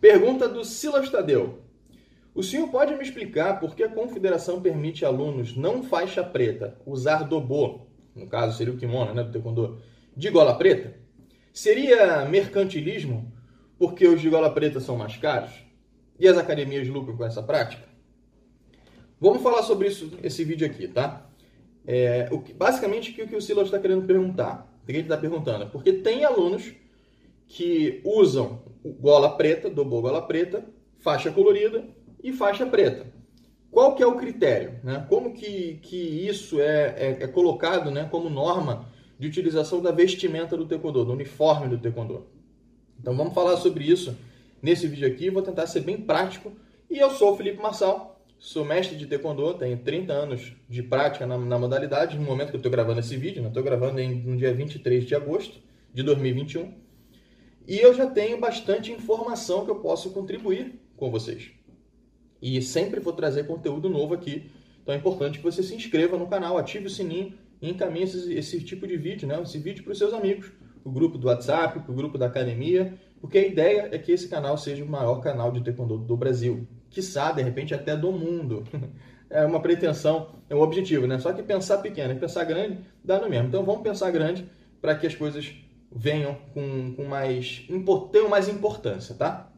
Pergunta do Silas Tadeu. O senhor pode me explicar por que a confederação permite alunos não faixa preta usar dobô, no caso seria o kimono né, do taekwondo, de gola preta? Seria mercantilismo porque os de gola preta são mais caros? E as academias lucram com essa prática? Vamos falar sobre isso esse vídeo aqui, tá? É, o que, basicamente, o que o Silas está querendo perguntar? O que ele está perguntando? Porque tem alunos que usam gola preta, dobô gola preta, faixa colorida e faixa preta. Qual que é o critério? Né? Como que, que isso é, é, é, colocado né, como norma de utilização da vestimenta do taekwondo, do uniforme do taekwondo? Então vamos falar sobre isso nesse vídeo aqui, vou tentar ser bem prático. E eu sou o Felipe Marçal, sou mestre de taekwondo, tenho 30 anos de prática na, na modalidade, no momento que eu estou gravando esse vídeo, estou né? gravando em, no dia 23 de agosto de 2021. E eu já tenho bastante informação que eu posso contribuir com vocês. E sempre vou trazer conteúdo novo aqui. Então é importante que você se inscreva no canal, ative o sininho e encaminhe esse, esse tipo de vídeo, né? esse vídeo para os seus amigos, o grupo do WhatsApp, o grupo da academia, porque a ideia é que esse canal seja o maior canal de taekwondo do Brasil, quiçá, de repente, até do mundo. É uma pretensão, é um objetivo, né? Só que pensar pequeno e pensar grande dá no mesmo. Então vamos pensar grande para que as coisas venham com, com mais, tenham mais importância, tá?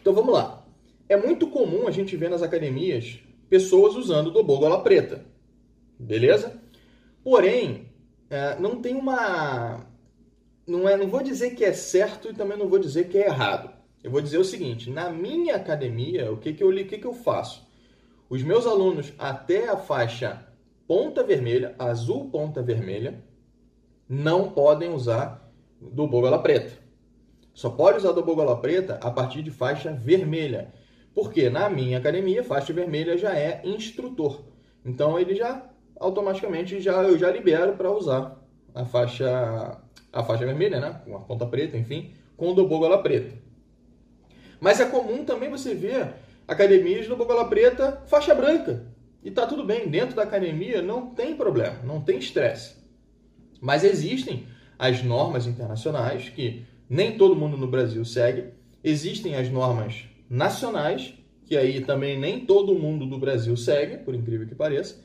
Então vamos lá. É muito comum a gente ver nas academias pessoas usando dobô gola preta. Beleza? Porém, é, não tem uma. Não, é, não vou dizer que é certo e também não vou dizer que é errado. Eu vou dizer o seguinte: na minha academia, o que, que, eu, o que, que eu faço? Os meus alunos até a faixa ponta vermelha, azul ponta vermelha, não podem usar dobô gola preta. Só pode usar dobô gola preta a partir de faixa vermelha. Porque na minha academia, faixa vermelha já é instrutor. Então ele já automaticamente já eu já libero para usar a faixa a faixa vermelha, né, com a ponta preta, enfim, com o do gola preta. Mas é comum também você ver academias do gola preta faixa branca. E tá tudo bem, dentro da academia não tem problema, não tem estresse. Mas existem as normas internacionais que nem todo mundo no Brasil segue. Existem as normas nacionais, que aí também nem todo mundo do Brasil segue, por incrível que pareça.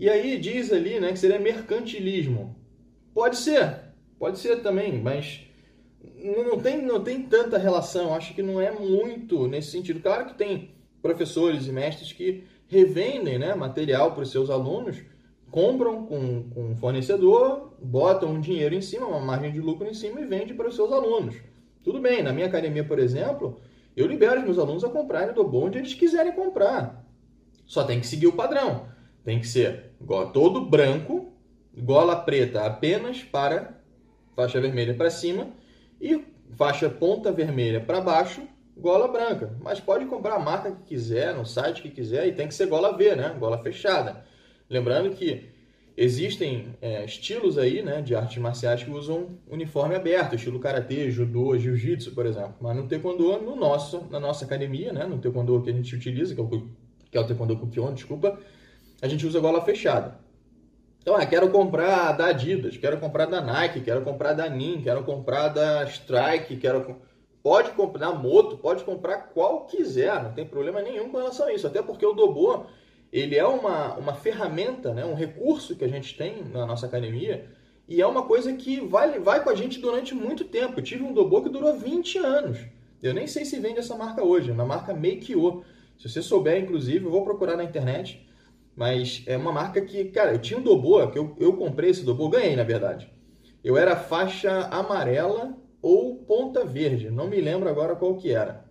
E aí diz ali né, que seria mercantilismo. Pode ser, pode ser também, mas não tem, não tem tanta relação. Acho que não é muito nesse sentido. Claro que tem professores e mestres que revendem né, material para os seus alunos, compram com, com um fornecedor, botam um dinheiro em cima, uma margem de lucro em cima e vende para os seus alunos. Tudo bem, na minha academia, por exemplo, eu libero os meus alunos a comprarem do bom onde eles quiserem comprar. Só tem que seguir o padrão. Tem que ser todo branco, gola preta apenas para faixa vermelha para cima e faixa ponta vermelha para baixo, gola branca. Mas pode comprar a marca que quiser, no site que quiser, e tem que ser gola V, né? Gola fechada. Lembrando que Existem é, estilos aí, né, de artes marciais que usam uniforme aberto, estilo karatê, judô, jiu-jitsu, por exemplo. Mas no taekwondo, no nosso, na nossa academia, né, no taekwondo que a gente utiliza, que é o, que é o taekwondo kukion, desculpa, a gente usa gola fechada. Então, ah, quero comprar da Adidas, quero comprar da Nike, quero comprar da Nin, quero comprar da Strike, quero pode comprar moto, pode comprar qual quiser, não tem problema nenhum com relação a isso, até porque o Dobô ele é uma, uma ferramenta, né, um recurso que a gente tem na nossa academia e é uma coisa que vai, vai com a gente durante muito tempo. Eu tive um Dobô que durou 20 anos. Eu nem sei se vende essa marca hoje, na marca Make-O. Se você souber, inclusive, eu vou procurar na internet. Mas é uma marca que, cara, eu tinha um Dobô, que eu, eu comprei esse Dobô, ganhei na verdade. Eu era faixa amarela ou ponta verde, não me lembro agora qual que era.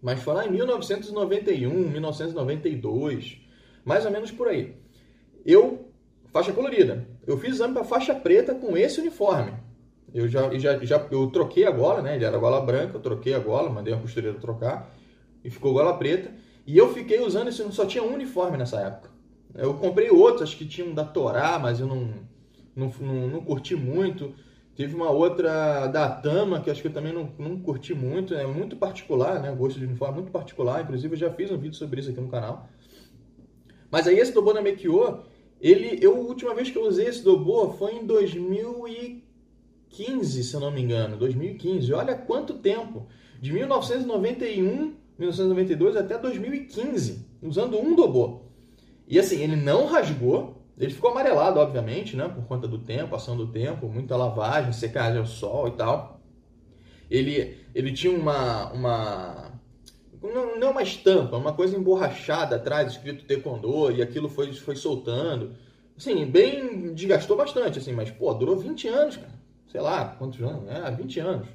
Mas foi lá em 1991, 1992 mais ou menos por aí. Eu, faixa colorida, eu fiz exame para faixa preta com esse uniforme. Eu já, já, já eu troquei a gola, né? Ele era gola branca, eu troquei a gola, mandei a costureira trocar e ficou gola preta. E eu fiquei usando isso, só tinha um uniforme nessa época. Eu comprei outros, acho que tinha um da Torá, mas eu não, não, não, não curti muito. Teve uma outra da Tama, que acho que eu também não, não curti muito. É muito particular, né? Gosto de uniforme muito particular. Inclusive, eu já fiz um vídeo sobre isso aqui no canal. Mas aí esse Dobô na Mekiô, ele, eu, a última vez que eu usei esse Dobô foi em 2015, se eu não me engano, 2015. Olha quanto tempo. de 1991, 1992 até 2015, usando um dobô. E assim, ele não rasgou, ele ficou amarelado, obviamente, né, por conta do tempo, ação do tempo, muita lavagem, secagem ao sol e tal. Ele, ele tinha uma, uma não, não uma estampa, uma coisa emborrachada atrás, escrito Taekwondo, e aquilo foi, foi soltando. Assim, bem, desgastou bastante, assim, mas, pô, durou 20 anos, cara. Sei lá, quantos anos? É, 20 anos.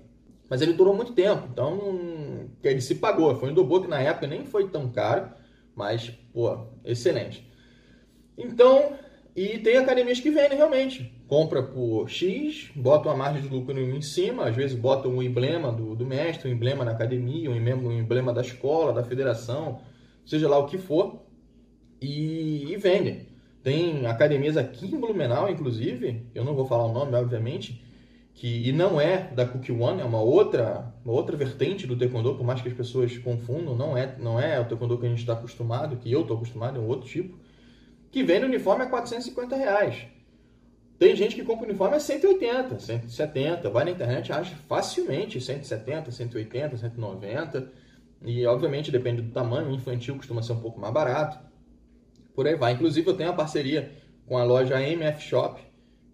Mas ele durou muito tempo, então ele se pagou. Foi um Dobo que na época nem foi tão caro, mas, pô, excelente. Então, e tem academias que vendem realmente. Compra por X, bota uma margem de lucro em cima, às vezes bota um emblema do, do mestre, um emblema na academia, um emblema, um emblema da escola, da federação, seja lá o que for, e, e vendem. Tem academias aqui em Blumenau, inclusive, eu não vou falar o nome, obviamente, que e não é da Cookie One, é uma outra, uma outra vertente do taekwondo, por mais que as pessoas confundam, não é, não é o taekwondo que a gente está acostumado, que eu estou acostumado, é um outro tipo, que vende uniforme a 450 reais. Tem gente que compra uniforme a 180, 170, vai na internet acha facilmente 170, 180, 190, e obviamente depende do tamanho, infantil costuma ser um pouco mais barato, por aí vai. Inclusive eu tenho uma parceria com a loja MF Shop,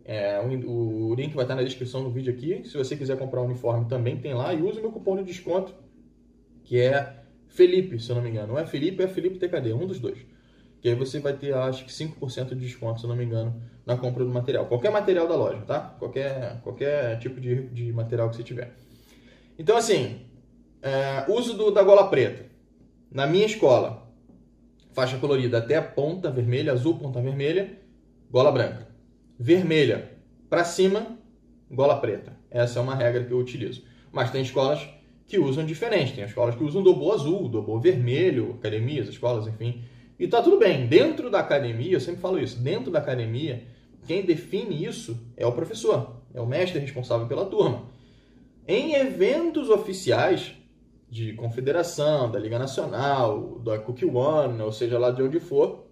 é, o, o link vai estar na descrição do vídeo aqui. Se você quiser comprar um uniforme, também tem lá. E use o meu cupom de desconto, que é Felipe, se eu não me engano. Não é Felipe, é Felipe TKD, um dos dois. Que aí você vai ter, acho que 5% de desconto, se não me engano, na compra do material. Qualquer material da loja, tá? Qualquer, qualquer tipo de, de material que você tiver. Então, assim, é, uso do, da gola preta. Na minha escola, faixa colorida até a ponta vermelha, azul, ponta vermelha, gola branca vermelha para cima, gola preta. Essa é uma regra que eu utilizo. Mas tem escolas que usam diferente. Tem escolas que usam dobô azul, dobô vermelho, academias, escolas, enfim. E tá tudo bem. Dentro da academia, eu sempre falo isso, dentro da academia, quem define isso é o professor, é o mestre responsável pela turma. Em eventos oficiais de confederação, da Liga Nacional, da Cookie One, ou seja lá de onde for,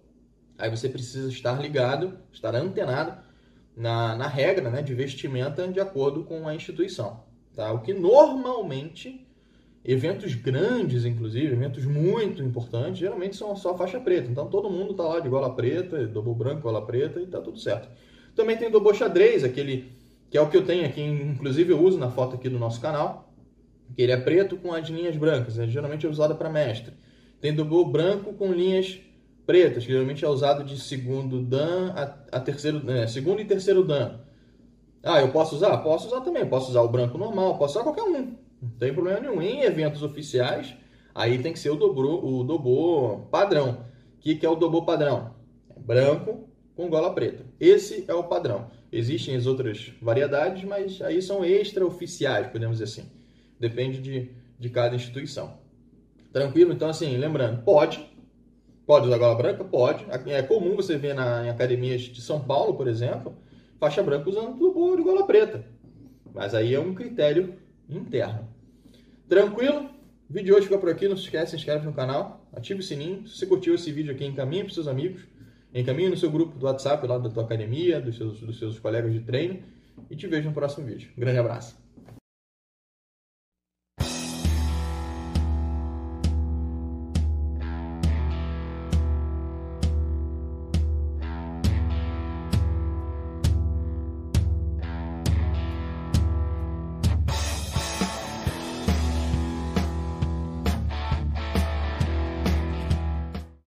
aí você precisa estar ligado, estar antenado na, na regra né, de vestimenta de acordo com a instituição. Tá? O que normalmente, eventos grandes, inclusive, eventos muito importantes, geralmente são só faixa preta. Então todo mundo está lá de gola preta, dobo branco, gola preta e está tudo certo. Também tem dobo xadrez, aquele que é o que eu tenho aqui, inclusive eu uso na foto aqui do nosso canal, que ele é preto com as linhas brancas, né? geralmente é usado para mestre. Tem dobo branco com linhas pretas, que geralmente é usado de segundo dan a, a terceiro, é, segundo e terceiro dan. Ah, eu posso usar? Posso usar também. Posso usar o branco normal, posso usar qualquer um. Não tem problema nenhum. Em eventos oficiais, aí tem que ser o dobro, o dobô padrão. O que, que é o dobô padrão? É branco com gola preta. Esse é o padrão. Existem as outras variedades, mas aí são extra-oficiais, podemos dizer assim. Depende de, de cada instituição. Tranquilo? Então, assim, lembrando, pode, Pode usar gola branca? Pode. É comum você ver na, em academias de São Paulo, por exemplo, faixa branca usando tubo de gola preta. Mas aí é um critério interno. Tranquilo? O vídeo de hoje fica por aqui. Não se esquece, se inscreve no canal, ative o sininho. Se você curtiu esse vídeo aqui, encaminhe para seus amigos. Encaminhe no seu grupo do WhatsApp lá da tua academia, dos seus, dos seus colegas de treino. E te vejo no próximo vídeo. Um grande abraço.